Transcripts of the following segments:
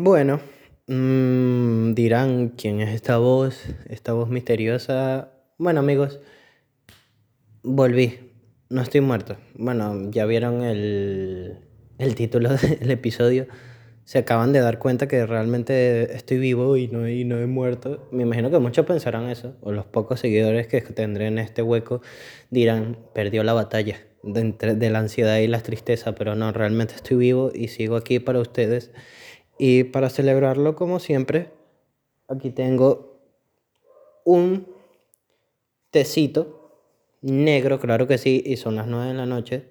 Bueno, mm, dirán quién es esta voz, esta voz misteriosa. Bueno, amigos, volví. No estoy muerto. Bueno, ya vieron el, el título del episodio. Se acaban de dar cuenta que realmente estoy vivo y no, y no he muerto. Me imagino que muchos pensarán eso, o los pocos seguidores que tendré en este hueco dirán, perdió la batalla de, de la ansiedad y la tristeza, pero no, realmente estoy vivo y sigo aquí para ustedes. Y para celebrarlo, como siempre, aquí tengo un tecito negro, claro que sí, y son las 9 de la noche,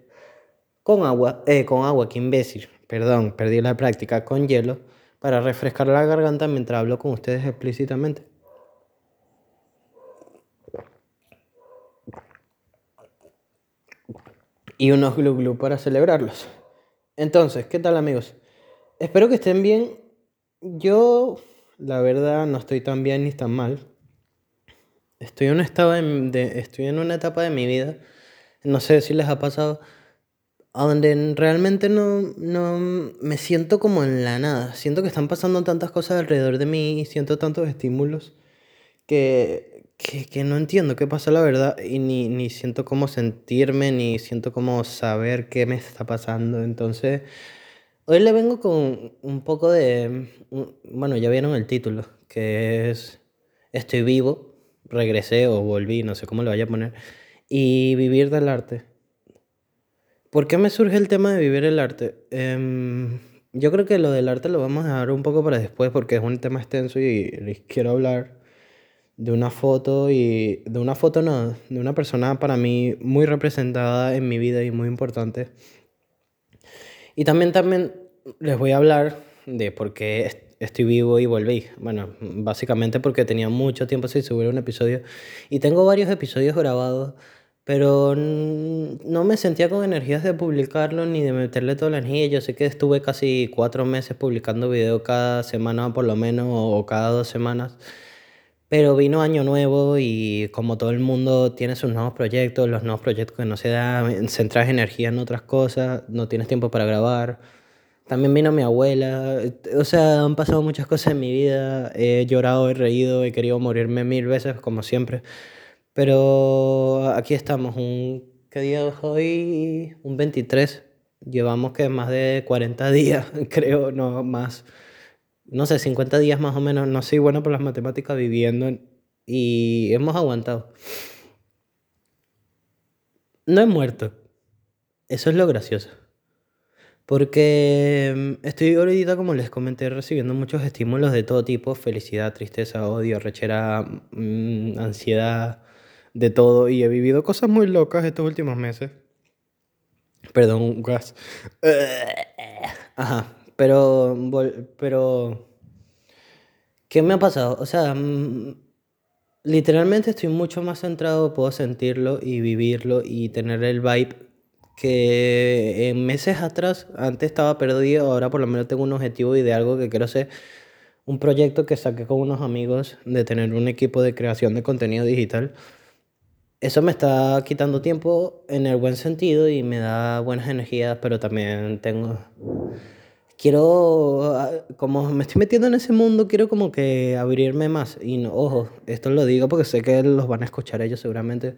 con agua, eh, con agua, qué imbécil, perdón, perdí la práctica, con hielo, para refrescar la garganta mientras hablo con ustedes explícitamente. Y unos glu glu para celebrarlos. Entonces, ¿qué tal amigos? Espero que estén bien. Yo, la verdad, no estoy tan bien ni tan mal. Estoy en una etapa de, estoy en una etapa de mi vida, no sé si les ha pasado, a donde realmente no, no me siento como en la nada. Siento que están pasando tantas cosas alrededor de mí y siento tantos estímulos que, que, que no entiendo qué pasa la verdad y ni, ni siento cómo sentirme, ni siento cómo saber qué me está pasando. Entonces, hoy le vengo con un poco de, un- bueno, ya vieron el título, que es Estoy vivo, regresé o volví, no sé cómo le vaya a poner, y vivir del arte. ¿Por qué me surge el tema de vivir el arte? Em, yo creo que lo del arte lo vamos a dejar un poco para después porque es un tema extenso y les quiero hablar de una foto y de una foto no, de una persona para mí muy representada en mi vida y muy importante. Y también, también les voy a hablar de por qué est- estoy vivo y volví. Bueno, básicamente porque tenía mucho tiempo sin subir un episodio y tengo varios episodios grabados, pero no me sentía con energías de publicarlo ni de meterle toda la energía. Yo sé que estuve casi cuatro meses publicando video cada semana por lo menos o cada dos semanas. Pero vino año nuevo y como todo el mundo tiene sus nuevos proyectos, los nuevos proyectos que no se dan, centras energía en otras cosas, no tienes tiempo para grabar. También vino mi abuela, o sea, han pasado muchas cosas en mi vida, he llorado, he reído, he querido morirme mil veces, como siempre. Pero aquí estamos, un, ¿qué día es hoy? Un 23. Llevamos que más de 40 días, creo, no más no sé, 50 días más o menos, no soy bueno por las matemáticas viviendo en- y hemos aguantado. No he muerto, eso es lo gracioso. Porque mm, estoy ahorita, como les comenté, recibiendo muchos estímulos de todo tipo, felicidad, tristeza, odio, rechera, mm, ansiedad, de todo, y he vivido cosas muy locas estos últimos meses. Perdón, gas. Ajá, pero, pero, ¿qué me ha pasado? O sea, mm, Literalmente estoy mucho más centrado, puedo sentirlo y vivirlo y tener el vibe que en meses atrás, antes estaba perdido, ahora por lo menos tengo un objetivo y de algo que quiero hacer, un proyecto que saqué con unos amigos de tener un equipo de creación de contenido digital. Eso me está quitando tiempo en el buen sentido y me da buenas energías, pero también tengo, quiero, ah, como me estoy metiendo en ese mundo, quiero como que abrirme más. Y no, ojo, esto lo digo porque sé que los van a escuchar ellos seguramente.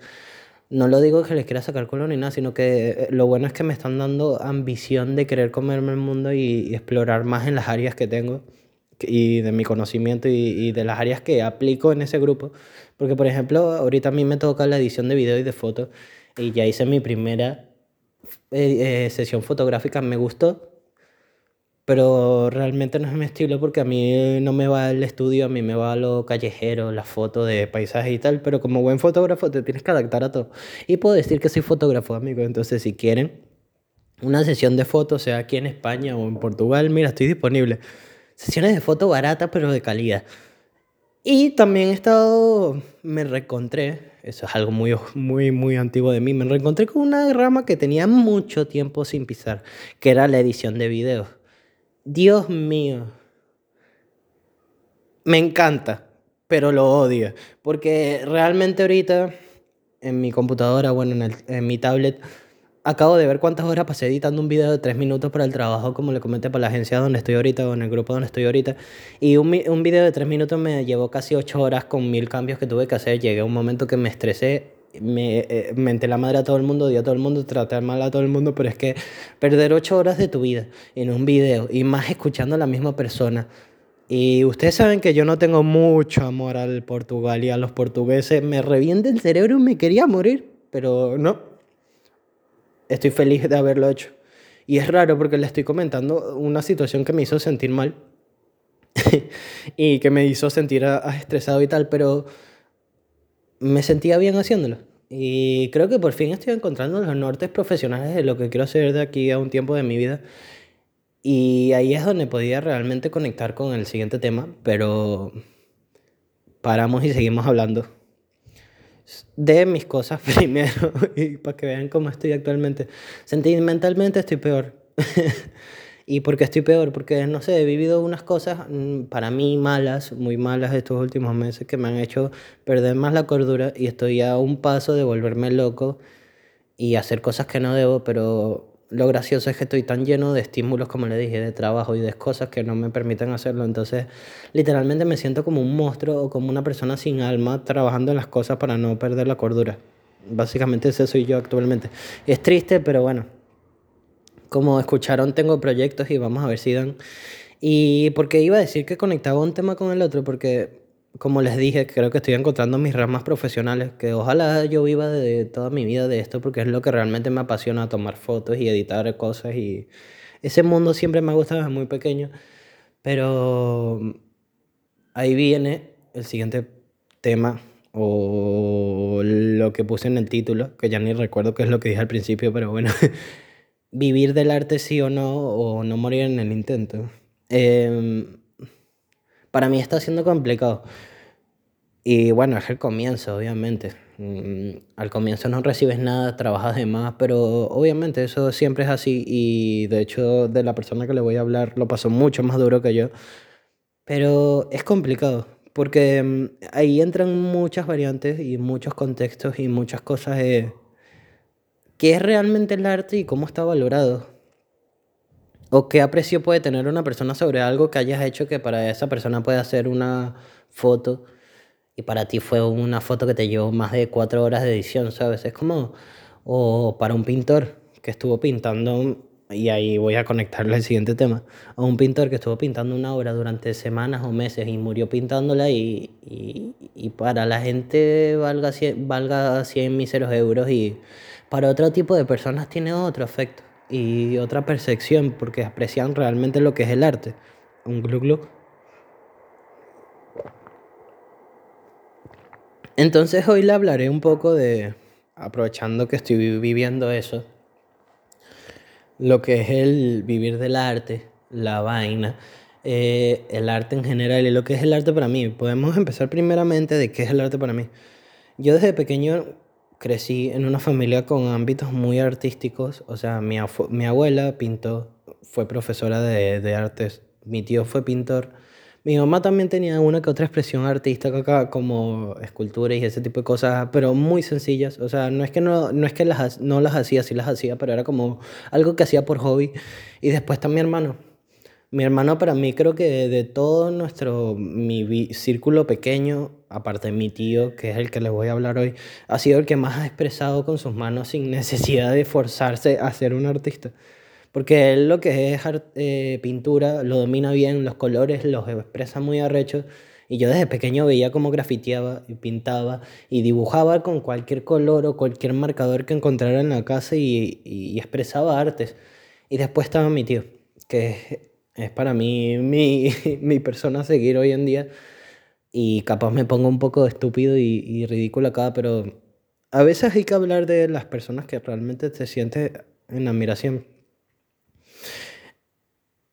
No lo digo que les quiera sacar culo ni nada, sino que eh, lo bueno es que me están dando ambición de querer comerme el mundo y, y explorar más en las áreas que tengo y de mi conocimiento y, y de las áreas que aplico en ese grupo. Porque, por ejemplo, ahorita a mí me toca la edición de video y de foto y ya hice mi primera eh, eh, sesión fotográfica, me gustó, pero realmente no es mi estilo porque a mí no me va el estudio, a mí me va lo callejero, la foto de paisajes y tal, pero como buen fotógrafo te tienes que adaptar a todo. Y puedo decir que soy fotógrafo, amigo, entonces si quieren una sesión de fotos, sea aquí en España o en Portugal, mira, estoy disponible. Sesiones de foto baratas pero de calidad. Y también he estado, me reencontré, eso es algo muy, muy, muy antiguo de mí, me reencontré con una rama que tenía mucho tiempo sin pisar, que era la edición de videos. Dios mío, me encanta, pero lo odio, porque realmente ahorita en mi computadora, bueno, en, mi tablet, acabo de ver cuántas horas pasé editando un video de tres minutos para el trabajo, como le comenté, para la agencia donde estoy ahorita o en el grupo donde estoy ahorita. Y un, un video de tres minutos me llevó casi ocho horas con mil cambios que tuve que hacer. Llegué a un momento que me estresé, me eh, menté la madre a todo el mundo, odié a todo el mundo, traté mal a todo el mundo, pero es que perder ocho horas de tu vida en un video y más escuchando a la misma persona. Y ustedes saben que yo no tengo mucho amor al Portugal y a los portugueses. Me revienta el cerebro y me quería morir, pero no, estoy feliz de haberlo hecho. Y es raro porque le estoy comentando una situación que me hizo sentir mal y que me hizo sentir estresado y tal, pero me sentía bien haciéndolo. Y creo que por fin estoy encontrando los nortes profesionales de lo que quiero hacer de aquí a un tiempo de mi vida. Y ahí es donde podía realmente conectar con el siguiente tema, pero paramos y seguimos hablando de mis cosas primero y para que vean cómo estoy actualmente. Sentimentalmente estoy peor. ¿Y por qué estoy peor? Porque, no sé, he vivido unas cosas mm, para mí malas, muy malas estos últimos meses que me han hecho perder más la cordura y estoy a un paso de volverme loco y hacer cosas que no debo, pero lo gracioso es que estoy tan lleno de estímulos, como le dije, de trabajo y de cosas que no me permiten hacerlo. Entonces, literalmente me siento como un monstruo o como una persona sin alma trabajando en las cosas para no perder la cordura. Básicamente ese soy yo actualmente. Es triste, pero bueno. Como escucharon, tengo proyectos y vamos a ver si dan. Y porque iba a decir que conectaba un tema con el otro, porque como les dije, creo que estoy encontrando mis ramas profesionales, que ojalá yo viva de toda mi vida de esto, porque es lo que realmente me apasiona, tomar fotos y editar cosas. Y ese mundo siempre me ha gustado desde muy pequeño. Pero ahí viene el siguiente tema, o lo que puse en el título, que ya ni recuerdo qué es lo que dije al principio, pero bueno, vivir del arte sí o no, o no morir en el intento. Eh, para mí está siendo complicado. Y bueno, es el comienzo, obviamente. Mm, al comienzo no recibes nada, trabajas de más, pero obviamente eso siempre es así. Y de hecho, de la persona que le voy a hablar lo pasó mucho más duro que yo. Pero es complicado, porque mm, ahí entran muchas variantes y muchos contextos y muchas cosas qué es realmente el arte y cómo está valorado. ¿O qué aprecio puede tener una persona sobre algo que hayas hecho que para esa persona puede hacer una foto y para ti fue una foto que te llevó más de cuatro horas de edición, ¿sabes? Es como, o para un pintor que estuvo pintando, y ahí voy a conectarle al siguiente tema, o un pintor que estuvo pintando una obra durante semanas o meses y murió pintándola y, y, y para la gente valga 100, valga 100 míseros euros y para otro tipo de personas tiene otro efecto y otra percepción porque aprecian realmente lo que es el arte. Un glu glu. Entonces hoy le hablaré un poco de, aprovechando que estoy viviendo eso, lo que es el vivir del arte, la vaina, eh, el arte en general y lo que es el arte para mí. Podemos empezar primeramente de qué es el arte para mí. Yo desde pequeño crecí en una familia con ámbitos muy artísticos. O sea, mi, mi abuela pintó, fue profesora de, de, artes, mi tío fue pintor. Mi mamá también tenía una que otra expresión artística como escultura y ese tipo de cosas, pero muy sencillas. O sea, no es que no, no, es que las, no las hacía, sí las hacía, pero era como algo que hacía por hobby. Y después está mi hermano. Mi hermano para mí creo que de, todo nuestro mi círculo pequeño, aparte de mi tío, que es el que les voy a hablar hoy, ha sido el que más ha expresado con sus manos sin necesidad de forzarse a ser un artista. Porque él lo que es eh, pintura lo domina bien, los colores los expresa muy arrecho. Y yo desde pequeño veía cómo grafiteaba y pintaba y dibujaba con cualquier color o cualquier marcador que encontrara en la casa y, y expresaba artes. Y después estaba mi tío, que es para mí mi, mi persona a seguir hoy en día. Y capaz me pongo un poco estúpido y, y ridículo acá, pero a veces hay que hablar de las personas que realmente te sientes en admiración.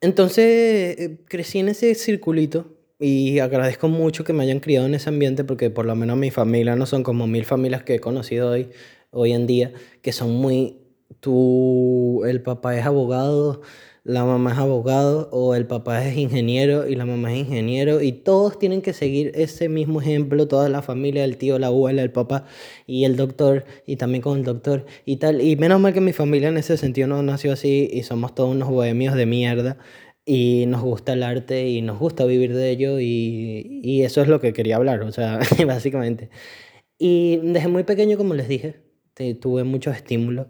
Entonces eh, crecí en ese circulito y agradezco mucho que me hayan criado en ese ambiente porque por lo menos mi familia no son como mil familias que he conocido hoy, hoy en día, que son muy tú, el papá es abogado, la mamá es abogado o el papá es ingeniero y la mamá es ingeniero y todos tienen que seguir ese mismo ejemplo, toda la familia, el tío, la abuela, el papá y el doctor y también con el doctor y tal. Y menos mal que mi familia en ese sentido no nació así y somos todos unos bohemios de mierda y nos gusta el arte y nos gusta vivir de ello y, y eso es lo que quería hablar, o sea, básicamente. Y desde muy pequeño, como les dije, tuve muchos estímulos,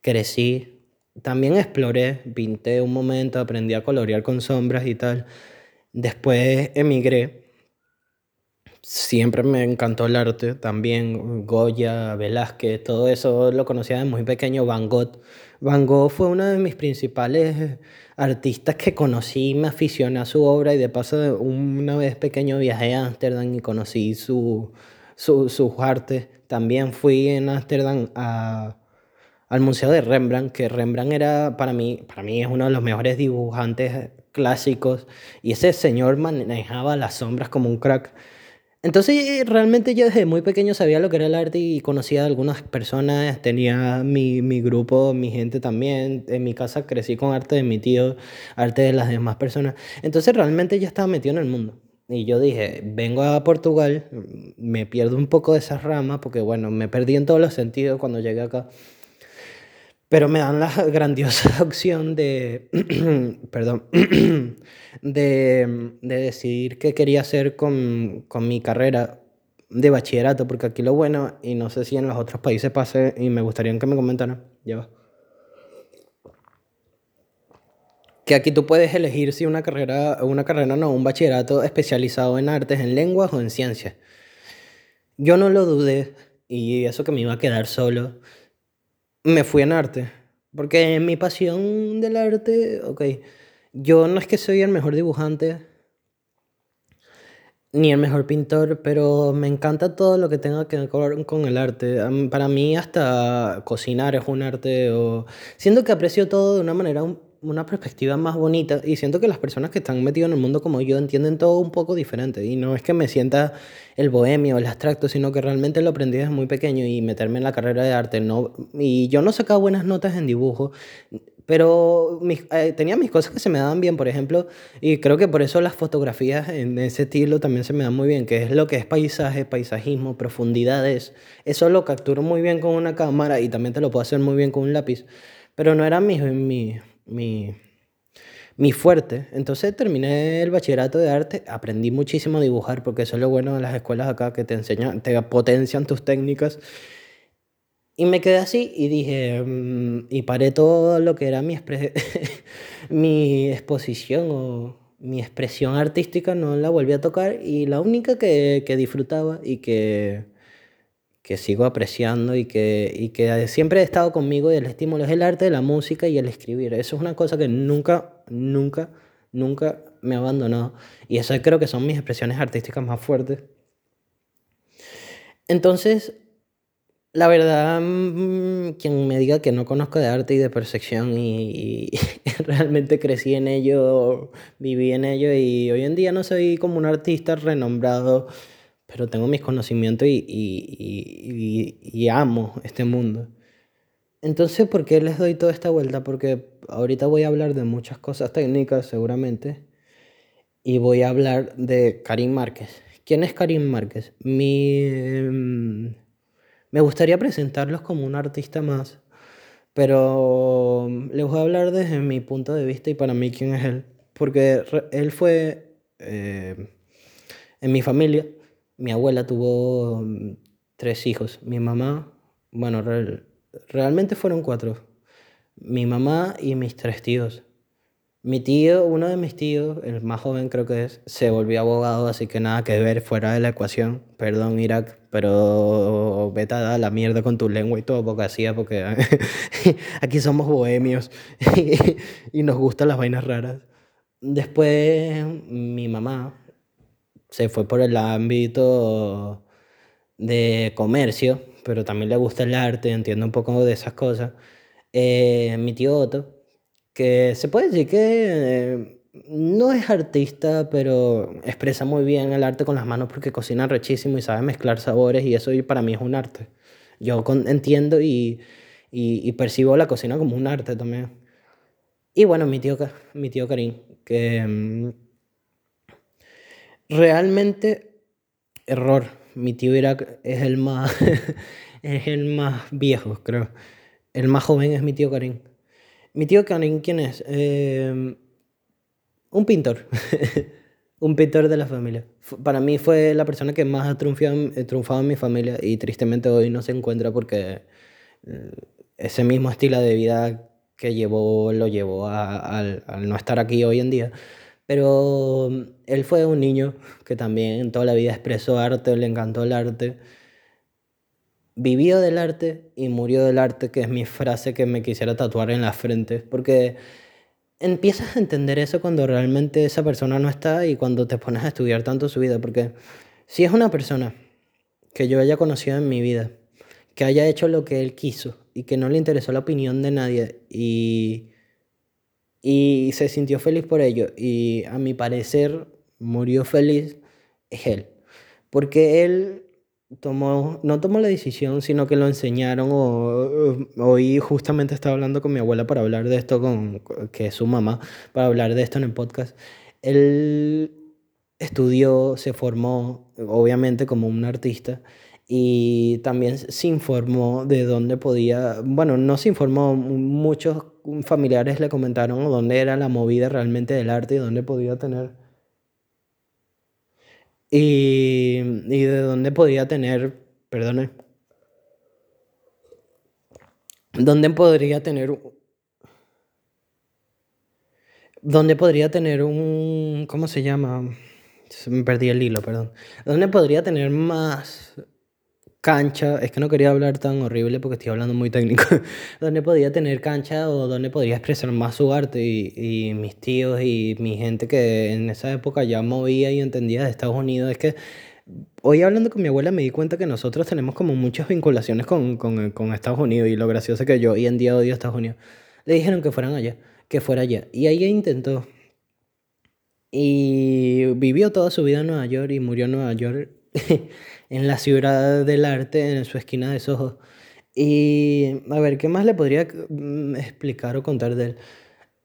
crecí, también exploré, pinté un momento, aprendí a colorear con sombras y tal. Después emigré. Siempre me encantó el arte, también Goya, Velázquez, todo eso lo conocía desde muy pequeño, Van Gogh. Van Gogh fue uno de mis principales artistas que conocí, me aficioné a su obra y de paso una vez pequeño viajé a Ámsterdam y conocí su, su, sus artes. También fui en Ámsterdam a al Museo de Rembrandt, que Rembrandt era para mí, para mí es uno de los mejores dibujantes clásicos y ese señor manejaba las sombras como un crack. Entonces realmente yo desde muy pequeño sabía lo que era el arte y conocía a algunas personas, tenía mi, mi grupo, mi gente también, en mi casa crecí con arte de mi tío, arte de las demás personas, entonces realmente ya estaba metido en el mundo. Y yo dije, vengo a Portugal, me pierdo un poco de esa rama, porque bueno, me perdí en todos los sentidos cuando llegué acá. Pero me dan la grandiosa opción de, perdón, de, de, decidir qué quería hacer con, con, mi carrera de bachillerato, porque aquí lo bueno, y no sé si en los otros países pase, y me gustaría que me comentaran, ya Que aquí tú puedes elegir si una carrera, una carrera no, un bachillerato especializado en artes, en lenguas o en ciencias. Yo no lo dudé, y eso que me iba a quedar solo me fui en arte. Porque mi pasión del arte, ok, yo no es que soy el mejor dibujante ni el mejor pintor, pero me encanta todo lo que tenga que ver con el arte. Para mí hasta cocinar es un arte o siento que aprecio todo de una manera una perspectiva más bonita y siento que las personas que están metidas en el mundo como yo entienden todo un poco diferente y no es que me sienta el bohemio, el abstracto, sino que realmente lo aprendí desde muy pequeño y meterme en la carrera de arte. No, y yo no sacaba buenas notas en dibujo, pero eh, tenía mis cosas que se me daban bien, por ejemplo, y creo que por eso las fotografías en ese estilo también se me dan muy bien, que es lo que es paisaje, paisajismo, profundidades. Eso lo capturo muy bien con una cámara y también te lo puedo hacer muy bien con un lápiz, pero no era mi, mi mi, mi fuerte. Entonces terminé el bachillerato de arte, aprendí muchísimo a dibujar, porque eso es lo bueno de las escuelas acá, que te enseñan, te potencian tus técnicas. Y me quedé así y dije, mm, y paré todo lo que era mi, mi exposición o mi expresión artística, no la volví a tocar y la única que, que disfrutaba y que que sigo apreciando y que, y que siempre he estado conmigo y el estímulo es el arte, la música y el escribir. Eso es una cosa que nunca, nunca, nunca me ha abandonado. Y eso creo que son mis expresiones artísticas más fuertes. Entonces, la verdad, mm, quien me diga que no conozco de arte y de percepción y, y, realmente crecí en ello, viví en ello y hoy en día no soy como un artista renombrado pero tengo mis conocimientos y, y, amo este mundo. Entonces, ¿por qué les doy toda esta vuelta? Porque ahorita voy a hablar de muchas cosas técnicas, seguramente, y voy a hablar de Karim Márquez. ¿Quién es Karim Márquez? Mi, mm, me gustaría presentarlos como un artista más, pero les voy a hablar desde mi punto de vista y para mí quién es él. Porque él fue eh, en mi familia mi abuela tuvo mm, tres hijos. Mi mamá, bueno, realmente fueron cuatro. Mi mamá y mis tres tíos. Mi tío, uno de mis tíos, el más joven creo que es, se volvió abogado, así que nada que ver fuera de la ecuación. Perdón, Irak, pero vete a la mierda con tu lengua y porque hacía, porque aquí somos bohemios y nos gustan las vainas raras. Después, mi mamá, se fue por el ámbito de comercio, pero también le gusta el arte, entiende un poco de esas cosas. Eh, mi tío Otto, que se puede decir que eh, no es artista, pero expresa muy bien el arte con las manos porque cocina rechísimo y sabe mezclar sabores y eso para mí es un arte. Yo entiendo y, y, percibo la cocina como un arte también. Y bueno, mi tío, mi tío Karim, que mm, realmente error. Mi tío Irak es el más, es el más viejo, creo. El más joven es mi tío Karim. Mi tío Karim, ¿quién es? Em, un pintor. un pintor de la familia. Para mí fue la persona que más ha triunfado, en mi familia y tristemente hoy no se encuentra porque eh, ese mismo estilo de vida que llevó lo llevó al no estar aquí hoy en día. Pero mm, él fue un niño que también toda la vida expresó arte, le encantó el arte. Vivió del arte y murió del arte, que es mi frase que me quisiera tatuar en la frente. Porque empiezas a entender eso cuando realmente esa persona no está y cuando te pones a estudiar tanto su vida. Porque si es una persona que yo haya conocido en mi vida, que haya hecho lo que él quiso y que no le interesó la opinión de nadie y, y se sintió feliz por ello y a mi parecer murió feliz, es él. Porque él tomó, no tomó la decisión, sino que lo enseñaron hoy justamente estaba hablando con mi abuela para hablar de esto, con, que es su mamá, para hablar de esto en el podcast. Él estudió, se formó, obviamente como un artista, y también se informó de dónde podía, bueno, no se informó, muchos familiares le comentaron dónde era la movida realmente del arte y dónde podía tener. Y, y de dónde podía tener, perdone, dónde podría tener, dónde podría tener un, ¿cómo se llama? Me perdí el hilo, perdón. ¿Dónde podría tener más cancha, es que no quería hablar tan horrible porque estoy hablando muy técnico, donde podía tener cancha o donde podría expresar más su arte y, y, mis tíos y mi gente que en esa época ya movía y entendía de Estados Unidos, es que hoy hablando con mi abuela me di cuenta que nosotros tenemos como muchas vinculaciones con, con, con Estados Unidos y lo gracioso que yo hoy en día odio a Estados Unidos. Le dijeron que fueran allá, que fuera allá. Y ella intentó. Y vivió toda su vida en Nueva York y murió en Nueva York en la ciudad del arte, en su esquina de Soho. Y a ver, ¿qué más le podría mm, explicar o contar de él?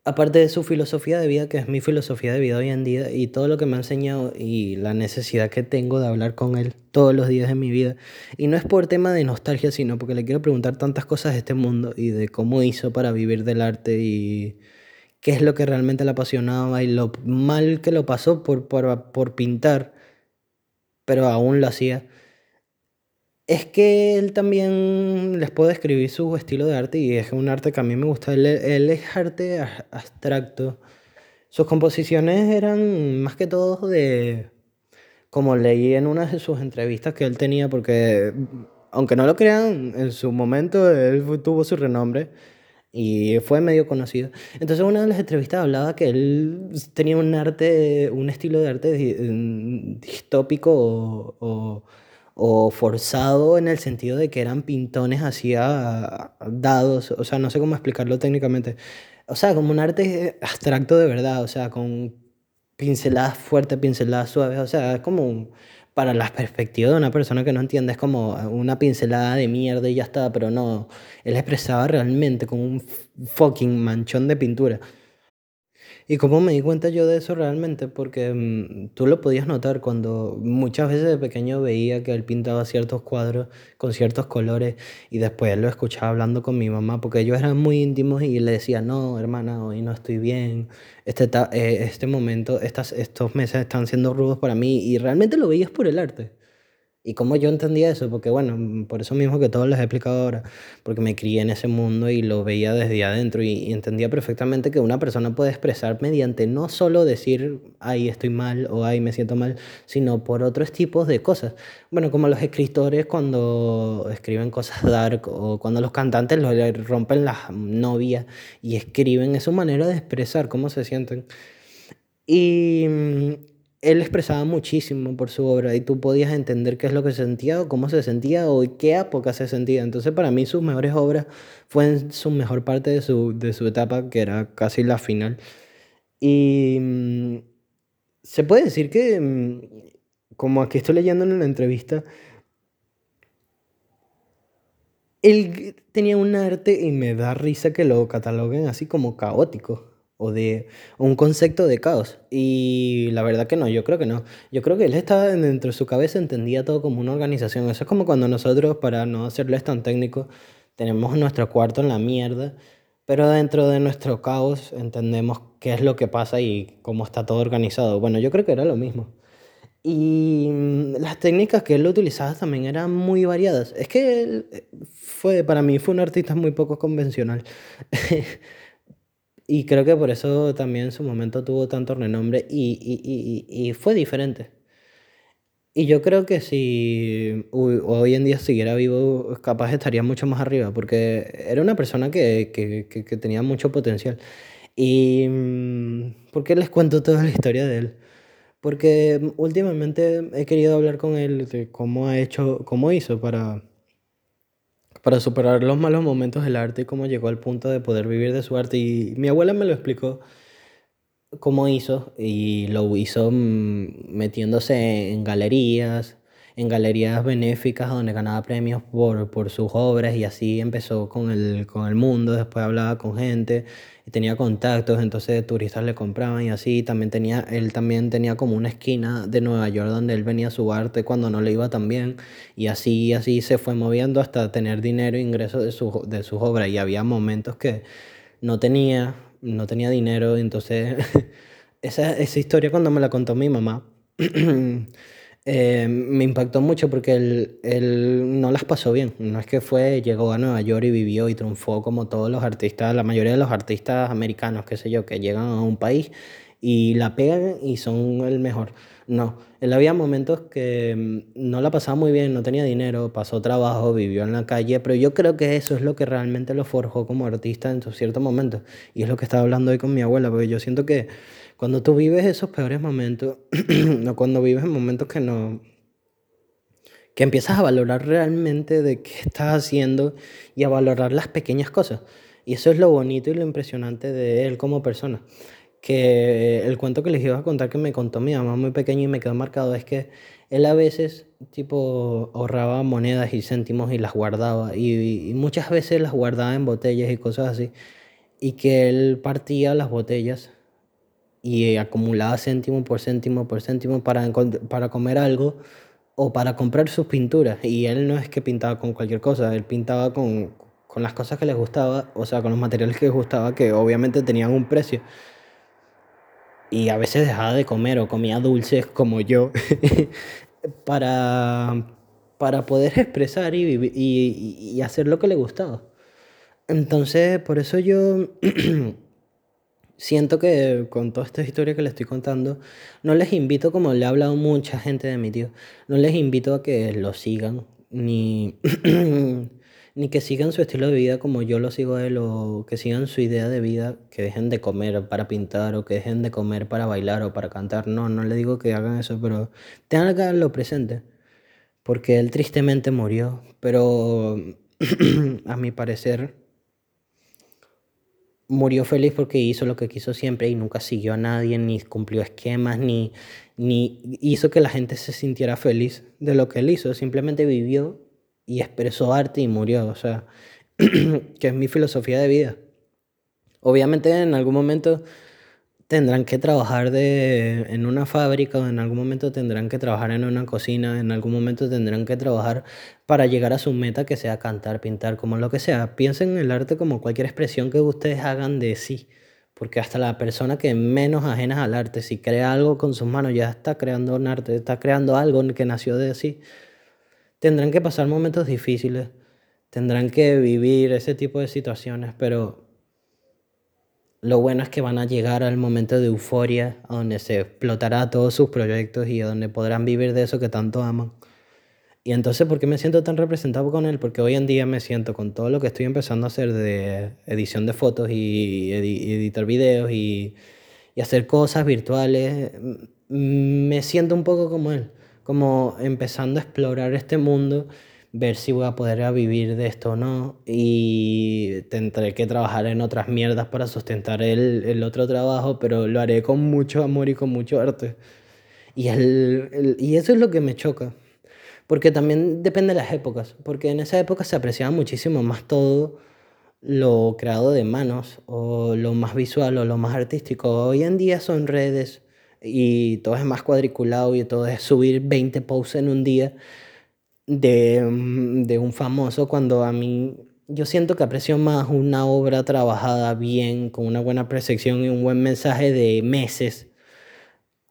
Aparte de su filosofía de vida, que es mi filosofía de vida hoy en día, y todo lo que me ha enseñado y la necesidad que tengo de hablar con él todos los días de mi vida. Y no es por tema de nostalgia, sino porque le quiero preguntar tantas cosas de este mundo y de cómo hizo para vivir del arte y qué es lo que realmente le apasionaba y lo mal que lo pasó por, por, por pintar, pero aún lo hacía. Es que él también les puede describir su estilo de arte y es un arte que a mí me gusta. Él, es arte abstracto. Sus composiciones eran más que todo de, como leí en una de sus entrevistas que él tenía, porque aunque no lo crean, en su momento él tuvo su renombre y fue medio conocido. Entonces una de las entrevistas hablaba que él tenía un arte, un estilo de arte distópico o o forzado en el sentido de que eran pintones así dados, o sea, no sé cómo explicarlo técnicamente. O sea, como un arte abstracto de verdad, o sea, con pinceladas fuertes, pinceladas suaves, o sea, es como para las perspectivas de una persona que no entiende, es como una pincelada de mierda y ya está, pero no, él expresaba realmente como un fucking manchón de pintura. ¿Y cómo me di cuenta yo de eso realmente? Porque mm, tú lo podías notar cuando muchas veces de pequeño veía que él pintaba ciertos cuadros con ciertos colores y después lo escuchaba hablando con mi mamá porque ellos eran muy íntimos y le decía, no, hermana, hoy no estoy bien, este, eh, este momento, estas, estos meses están siendo rudos para mí y realmente lo veías por el arte. ¿Y cómo yo entendía eso? Porque bueno, mm, por eso mismo que todos les he explicado ahora, porque me crié en ese mundo y lo veía desde adentro y, entendía perfectamente que una persona puede expresar mediante no solo decir, ay, estoy mal o ay, me siento mal, sino por otros tipos de cosas. Bueno, como los escritores cuando escriben cosas dark o cuando los cantantes rompen las novias y escriben, es su manera de expresar cómo se sienten. Y mm, él expresaba muchísimo por su obra y tú podías entender qué es lo que sentía o cómo se sentía o qué época se sentía. Entonces para mí sus mejores obras fueron su mejor parte de su, de su etapa, que era casi la final. Y mm, se puede decir que, mm, como aquí estoy leyendo en la entrevista, él tenía un arte y me da risa que lo cataloguen así como caótico o de un concepto de caos. Y la verdad que no, yo creo que no. Yo creo que él estaba dentro de su cabeza, entendía todo como una organización. Eso es como cuando nosotros, para no hacerles tan técnico, tenemos nuestro cuarto en la mierda, pero dentro de nuestro caos entendemos qué es lo que pasa y cómo está todo organizado. Bueno, yo creo que era lo mismo. Y mm, las técnicas que él utilizaba también eran muy variadas. Es que él eh, fue, para mí fue un artista muy poco convencional. Y creo que por eso también en su momento tuvo tanto renombre y, y, y, y fue diferente. Y yo creo que si hoy en día siguiera vivo, capaz estaría mucho más arriba, porque era una persona que, que, que, que tenía mucho potencial. ¿Y mm, por qué les cuento toda la historia de él? Porque últimamente he querido hablar con él de cómo ha hecho, cómo hizo para para superar los malos momentos del arte y cómo llegó al punto de poder vivir de su arte. Y mi abuela me lo explicó cómo hizo y lo hizo mm, metiéndose en galerías, en galerías benéficas donde ganaba premios por, por sus obras y así empezó con el, con el mundo, después hablaba con gente y tenía contactos, entonces turistas le compraban y así, también tenía, él también tenía como una esquina de Nueva York donde él venía a su arte cuando no le iba tan bien. Y así, así se fue moviendo hasta tener dinero e ingresos de, su, de sus obras. Y había momentos que no tenía, no tenía dinero, entonces esa, esa historia cuando me la contó mi mamá. Eh, me impactó mucho porque él, él, no las pasó bien. No es que fue, llegó a Nueva York y vivió y triunfó como todos los artistas, la mayoría de los artistas americanos, qué sé yo, que llegan a un país y la pegan y son el mejor. No, él había momentos que mm, no la pasaba muy bien, no tenía dinero, pasó trabajo, vivió en la calle, pero yo creo que eso es lo que realmente lo forjó como artista en ciertos momentos. Y es lo que estaba hablando hoy con mi abuela, porque yo siento que cuando tú vives esos peores momentos, o cuando vives en momentos que no, que empiezas a valorar realmente de qué estás haciendo y a valorar las pequeñas cosas. Y eso es lo bonito y lo impresionante de él como persona. Que el cuento que les iba a contar que me contó mi mamá muy pequeño y me quedó marcado es que él a veces tipo ahorraba monedas y céntimos y las guardaba y, y muchas veces las guardaba en botellas y cosas así y que él partía las botellas y acumulaba céntimo por céntimo por céntimo para, para comer algo o para comprar sus pinturas. Y él no es que pintaba con cualquier cosa, él pintaba con, con las cosas que les gustaba, o sea, con los materiales que les gustaba, que obviamente tenían un precio. Y a veces dejaba de comer o comía dulces como yo para, para poder expresar y, y, y hacer lo que le gustaba. Entonces, por eso yo siento que con toda esta historia que les estoy contando, no les invito, como le ha hablado mucha gente de mi tío, no les invito a que lo sigan, ni, ni que sigan su estilo de vida como yo lo sigo a él, o que sigan su idea de vida, que dejen de comer para pintar, o que dejen de comer para bailar o para cantar. No, no le digo que hagan eso, pero tengan que lo presente, porque él tristemente murió, pero a mi parecer murió feliz porque hizo lo que quiso siempre y nunca siguió a nadie, ni cumplió esquemas, ni, ni hizo que la gente se sintiera feliz de lo que él hizo. Simplemente vivió y expresó arte y murió. O sea, que es mi filosofía de vida. Obviamente en algún momento tendrán que trabajar de, en una fábrica o en algún momento tendrán que trabajar en una cocina, en algún momento tendrán que trabajar para llegar a su meta que sea cantar, pintar, como lo que sea. Piensen en el arte como cualquier expresión que ustedes hagan de sí, porque hasta la persona que menos ajena al arte, si crea algo con sus manos, ya está creando un arte, está creando algo que nació de sí. Tendrán que pasar momentos difíciles, tendrán que vivir ese tipo de situaciones, pero lo bueno es que van a llegar al momento de euforia, donde se explotará todos sus proyectos y donde podrán vivir de eso que tanto aman. Y entonces, ¿por qué me siento tan representado con él? Porque hoy en día me siento con todo lo que estoy empezando a hacer de edición de fotos y editar videos y, y hacer cosas virtuales, me siento un poco como él, como empezando a explorar este mundo ver si voy a poder vivir de esto o no y tendré que trabajar en otras mierdas para sustentar el, el otro trabajo, pero lo haré con mucho amor y con mucho arte. Y, el, y eso es lo que me choca, Porque también depende de las épocas, porque en esa época se apreciaba muchísimo más todo lo creado de manos o lo más visual o lo más artístico. Hoy en día son redes y todo es más cuadriculado y todo es subir 20 posts en un día de, de un famoso cuando a mí yo siento que aprecio más una obra trabajada bien, con una buena percepción y un buen mensaje de meses,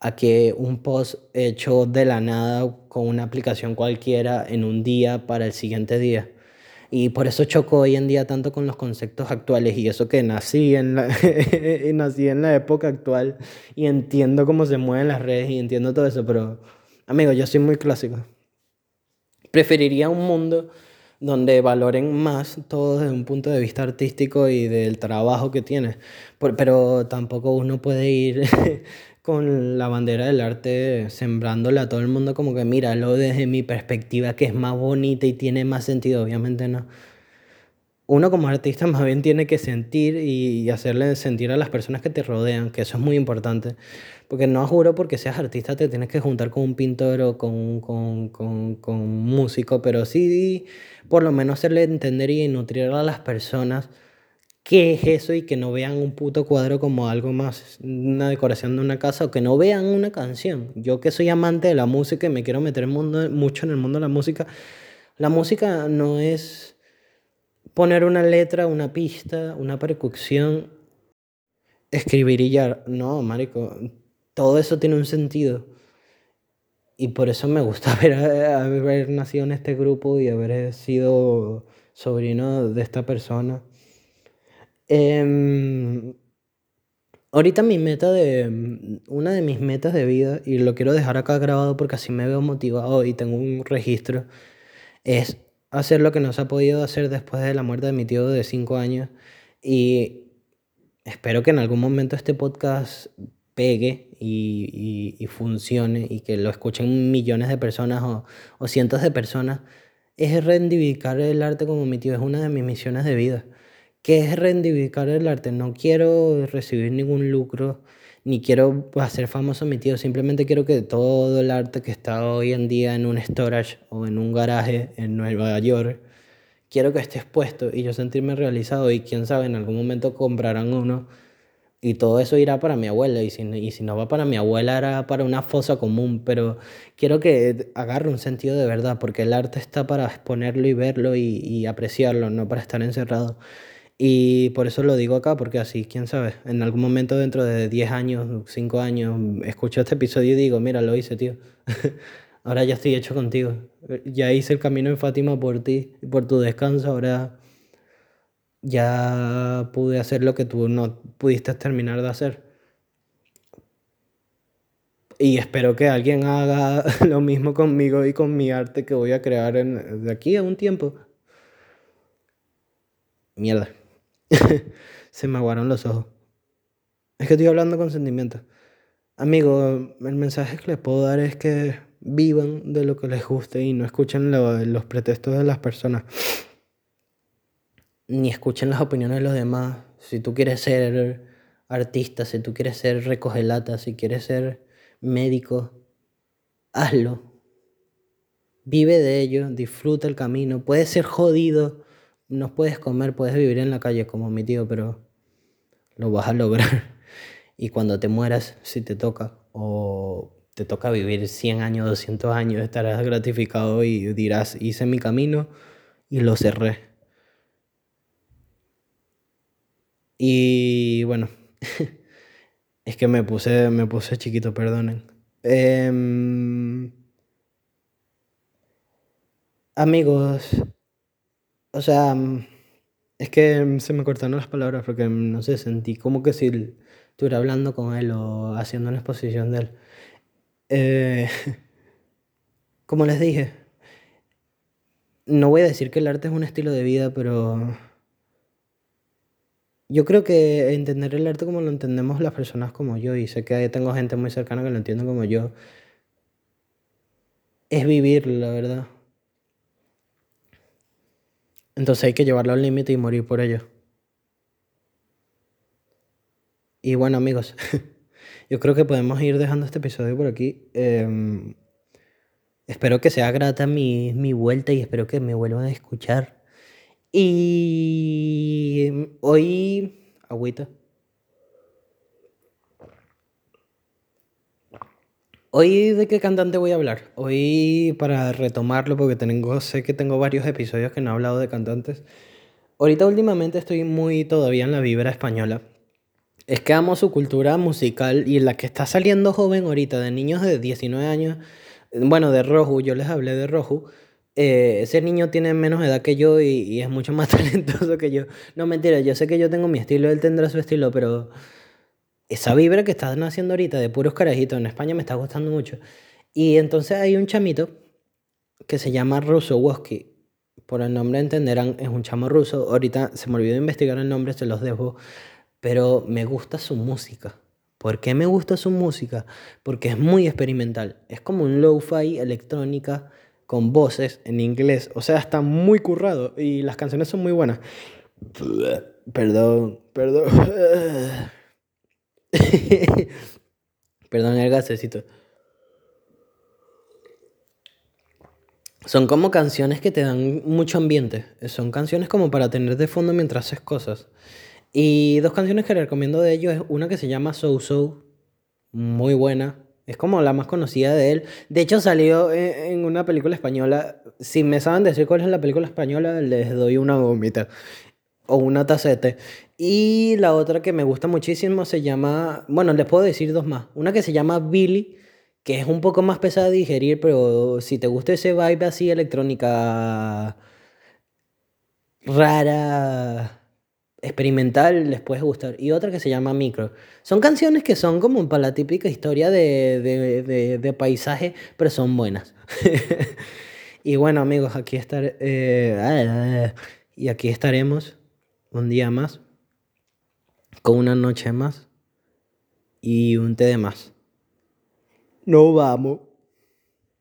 a que un post hecho de la nada con una aplicación cualquiera en un día para el siguiente día. Y por eso choco hoy en día tanto con los conceptos actuales y eso que nací en la, nací en la época actual y entiendo cómo se mueven las redes y entiendo todo eso, pero amigo, yo soy muy clásico. Preferiría un mundo donde valoren más todo desde un punto de vista artístico y del trabajo que tienes. pero tampoco uno puede ir con la bandera del arte sembrándola a todo el mundo como que míralo desde mi perspectiva que es más bonita y tiene más sentido, obviamente no. Uno como artista más bien tiene que sentir y hacerle sentir a las personas que te rodean, que eso es muy importante. Porque no juro porque seas artista te tienes que juntar con un pintor o con, con, con, con un músico, pero sí por lo menos hacerle entender y nutrir a las personas qué es eso y que no vean un puto cuadro como algo más, una decoración de una casa o que no vean una canción. Yo que soy amante de la música y me quiero meter mundo, mucho en el mundo de la música, la música no es poner una letra, una pista, una percusión, escribir y ya. No, marico, todo eso tiene un sentido. Y por eso me gusta haber, nacido en este grupo y haber sido sobrino de esta persona. Em, ahorita mi meta de, una de mis metas de vida, y lo quiero dejar acá grabado porque así me veo motivado y tengo un registro, es hacer lo que no se ha podido hacer después de la muerte de mi tío de 5 años. Y espero que en algún momento este podcast pegue y, funcione y que lo escuchen millones de personas o, o, cientos de personas, es reivindicar el arte como mi tío, es una de mis misiones de vida. ¿Qué es reivindicar el arte? No quiero recibir ningún lucro, ni quiero hacer famoso mi tío, simplemente quiero que todo el arte que está hoy en día en un storage o en un garaje en Nueva York, quiero que esté expuesto y yo sentirme realizado y quién sabe, en algún momento comprarán uno y todo eso irá para mi abuela. Y si, no va para mi abuela, hará para una fosa común. Pero quiero que agarre un sentido de verdad, porque el arte está para exponerlo y verlo y apreciarlo, no para estar encerrado. Y por eso lo digo acá, porque así, quién sabe, en algún momento dentro de 10 años, 5 años, escucho este episodio y digo, mira, lo hice, tío. ahora ya estoy hecho contigo. Ya hice el camino en Fátima por ti, por tu descanso, ahora ya pude hacer lo que tú no pudiste terminar de hacer. Y espero que alguien haga lo mismo conmigo y con mi arte que voy a crear en, de aquí a un tiempo. Mierda. Se me aguaron los ojos. Es que estoy hablando con sentimiento. Amigo, el mensaje que les puedo dar es que vivan de lo que les guste y no escuchen los pretextos de las personas ni escuchen las opiniones de los demás. Si tú quieres ser artista, si tú quieres ser recogelata, si quieres ser médico, hazlo. Vive de ello, disfruta el camino. Puedes ser jodido, no puedes comer, puedes vivir en la calle como mi tío, pero lo vas a lograr. Y cuando te mueras, si te toca, o te toca vivir 100 años, 200 años, estarás gratificado y dirás, hice mi camino y lo cerré. Y bueno, es que me puse, me puse chiquito, perdonen. Em, amigos, o sea, es que se me cortaron las palabras porque no sé, sentí como que si estuviera hablando con él o haciendo una exposición de él. Eh, como les dije, no voy a decir que el arte es un estilo de vida, pero yo creo que entender el arte como lo entendemos las personas como yo, y sé que tengo gente muy cercana que lo entiende como yo, es vivir, la verdad. Entonces hay que llevarlo al límite y morir por ello. Y bueno amigos, yo creo que podemos ir dejando este episodio por aquí. Em, Espero que sea grata mi, mi vuelta y espero que me vuelvan a escuchar. Y hoy, agüita. Hoy de qué cantante voy a hablar. Hoy para retomarlo porque tengo, sé que tengo varios episodios que no he hablado de cantantes. Ahorita últimamente estoy muy todavía en la vibra española. Es que amo su cultura musical y la que está saliendo joven ahorita, de niños de 19 años, bueno, de Rojo, yo les hablé de Rojo. Eh, ese niño tiene menos edad que yo y, y es mucho más talentoso que yo. No, mentira, yo sé que yo tengo mi estilo, él tendrá su estilo, pero esa vibra que están haciendo ahorita de puros carajitos en España me está gustando mucho. Y entonces hay un chamito que se llama Russo Woski. Por el nombre entenderán, es un chamo ruso. Ahorita se me olvidó investigar el nombre, se los dejo. Pero me gusta su música. ¿Por qué me gusta su música? Porque es muy experimental. Es como un lo-fi electrónica con voces en inglés. O sea, está muy currado y las canciones son muy buenas. Perdón, perdón. Perdón el gasecito. Son como canciones que te dan mucho ambiente. Son canciones como para tener de fondo mientras haces cosas. Y dos canciones que recomiendo de ellos es una que se llama So So, muy buena. Es como la más conocida de él. De hecho, salió en una película española. Si me saben decir cuál es la película española, les doy una gomita o una tacete. Y la otra que me gusta muchísimo se llama, bueno, les puedo decir dos más. Una que se llama Billy, que es un poco más pesada de digerir, pero si te gusta ese vibe así electrónica rara, experimental, les puede gustar. Y otra que se llama Micro. Son canciones que son como para la típica historia de, de, de, paisaje, pero son buenas. y bueno amigos, aquí estar, eh, y aquí estaremos un día más, con una noche más y un té de más. No vamos.